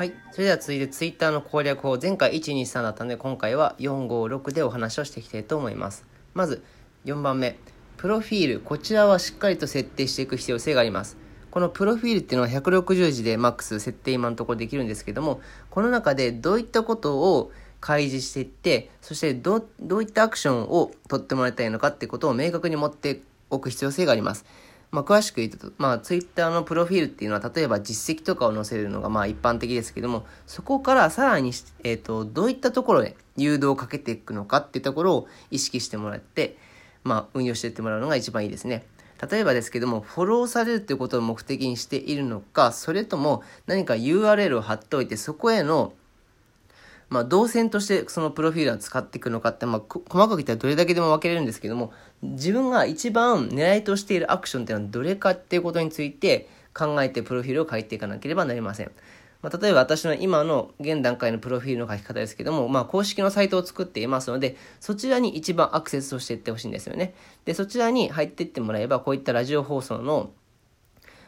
はい。それでは続いて Twitter の攻略法。前回123だったので、今回は456でお話をしていきたいと思います。まず、4番目。プロフィール。こちらはしっかりと設定していく必要性があります。このプロフィールっていうのは160字でマックス設定今のところできるんですけども、この中でどういったことを開示していって、そしてどういったアクションを取ってもらいたいのかってことを明確に持っておく必要性があります。まあ、詳しく言うと、まあ、ツイッターのプロフィールっていうのは、例えば実績とかを載せるのが、まあ、一般的ですけども、そこからさらに、えっ、ー、と、どういったところで誘導をかけていくのかっていうところを意識してもらって、まあ、運用していってもらうのが一番いいですね。例えばですけども、フォローされるっていうことを目的にしているのか、それとも何か URL を貼っておいて、そこへのまあ、動線としてそのプロフィールを使っていくのかって、まあ、細かく言ったらどれだけでも分けれるんですけども、自分が一番狙いとしているアクションっていうのはどれかっていうことについて考えてプロフィールを書いていかなければなりません。まあ、例えば私の今の現段階のプロフィールの書き方ですけども、まあ、公式のサイトを作っていますので、そちらに一番アクセスをしていってほしいんですよね。で、そちらに入っていってもらえば、こういったラジオ放送の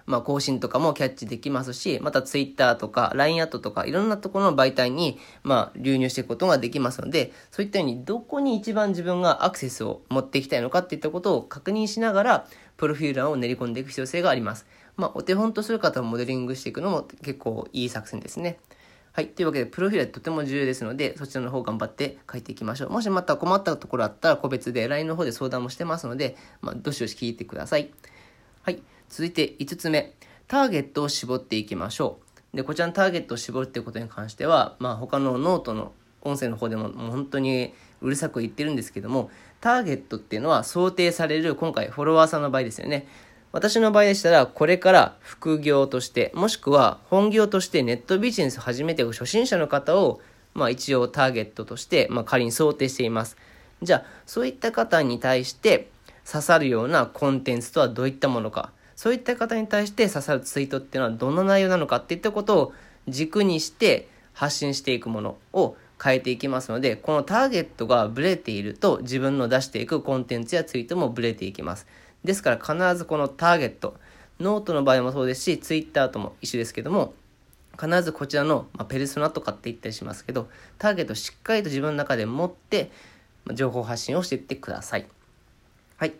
まあ、更新とかもキャッチできますし、また Twitter とか LINE アットとかいろんなところの媒体に、まあ、流入していくことができますので、そういったようにどこに一番自分がアクセスを持っていきたいのかっていったことを確認しながら、プロフィール欄を練り込んでいく必要性があります。まあ、お手本とする方をモデリングしていくのも結構いい作戦ですね。はい。というわけで、プロフィールはとても重要ですので、そちらの方頑張って書いていきましょう。もしまた困ったところあったら、個別で LINE の方で相談もしてますので、まあ、どしどし聞いてください。はい。続いて5つ目。ターゲットを絞っていきましょう。で、こちらのターゲットを絞るっていうことに関しては、まあ他のノートの音声の方でももう本当にうるさく言ってるんですけども、ターゲットっていうのは想定される今回フォロワーさんの場合ですよね。私の場合でしたら、これから副業として、もしくは本業としてネットビジネスを始めていく初心者の方を、まあ一応ターゲットとして、まあ仮に想定しています。じゃあ、そういった方に対して刺さるようなコンテンツとはどういったものか。そういった方に対して刺さるツイートっていうのはどんな内容なのかっていったことを軸にして発信していくものを変えていきますので、このターゲットがブレていると自分の出していくコンテンツやツイートもブレていきます。ですから必ずこのターゲット、ノートの場合もそうですし、ツイッターとも一緒ですけども、必ずこちらの、まあ、ペルソナとかって言ったりしますけど、ターゲットをしっかりと自分の中で持って、ま、情報発信をしていってください。はい。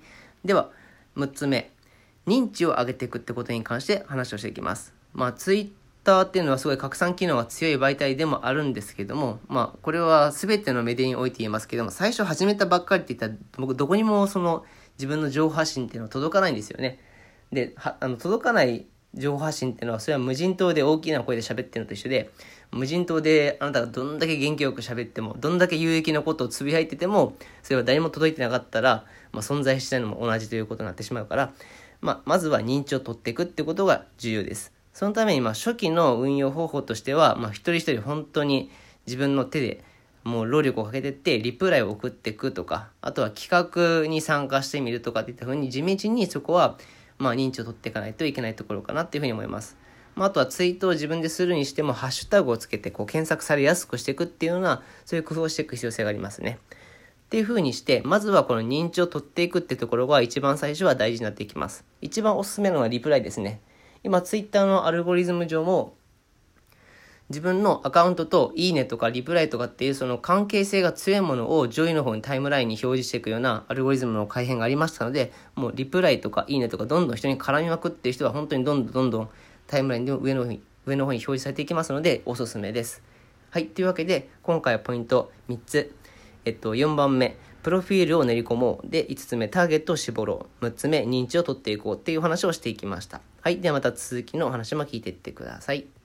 では、6つ目。認知を上げていくってことに関して話をしていきます。まあ、ツイッターっていうのはすごい拡散機能が強い媒体でもあるんですけども、まあ、これは全てのメディアにおいて言いますけども、最初始めたばっかりって言ったら、僕どこにもその自分の情報発信っていうのは届かないんですよね。で、あの届かない情報発信っていうのは、それは無人島で大きな声で喋ってるのと一緒で、無人島であなたがどんだけ元気よく喋っても、どんだけ有益なことをつぶやいてても、それは誰も届いてなかったら、まあ、存在してないのも同じということになってしまうから、まあ、まずは認知を取っていくってことが重要です。そのために、まあ、初期の運用方法としては、まあ、一人一人本当に自分の手でもう労力をかけてって、リプライを送っていくとか、あとは企画に参加してみるとかっていった風に地道にそこは、まあ、認知を取っていかないといけないところかなっていうふうに思います。まあ、あとはツイートを自分でするにしても、ハッシュタグをつけてこう検索されやすくしていくっていうような、そういう工夫をしていく必要性がありますね。っていう風にして、まずはこの認知を取っていくってところが一番最初は大事になっていきます。一番おすすめなのはリプライですね。今、ツイッターのアルゴリズム上も、自分のアカウントといいねとかリプライとかっていうその関係性が強いものを上位の方にタイムラインに表示していくようなアルゴリズムの改変がありましたので、もうリプライとかいいねとかどんどん人に絡みまくっていう人は本当にどんどんどんどんタイムラインで上の方に上の方に表示されていきますのでおすすめです。はい。というわけで、今回はポイント3つ。えっと、4番目、プロフィールを練り込もう。で、5つ目、ターゲットを絞ろう。6つ目、認知を取っていこうっていう話をしていきました。はい。ではまた続きのお話も聞いていってください。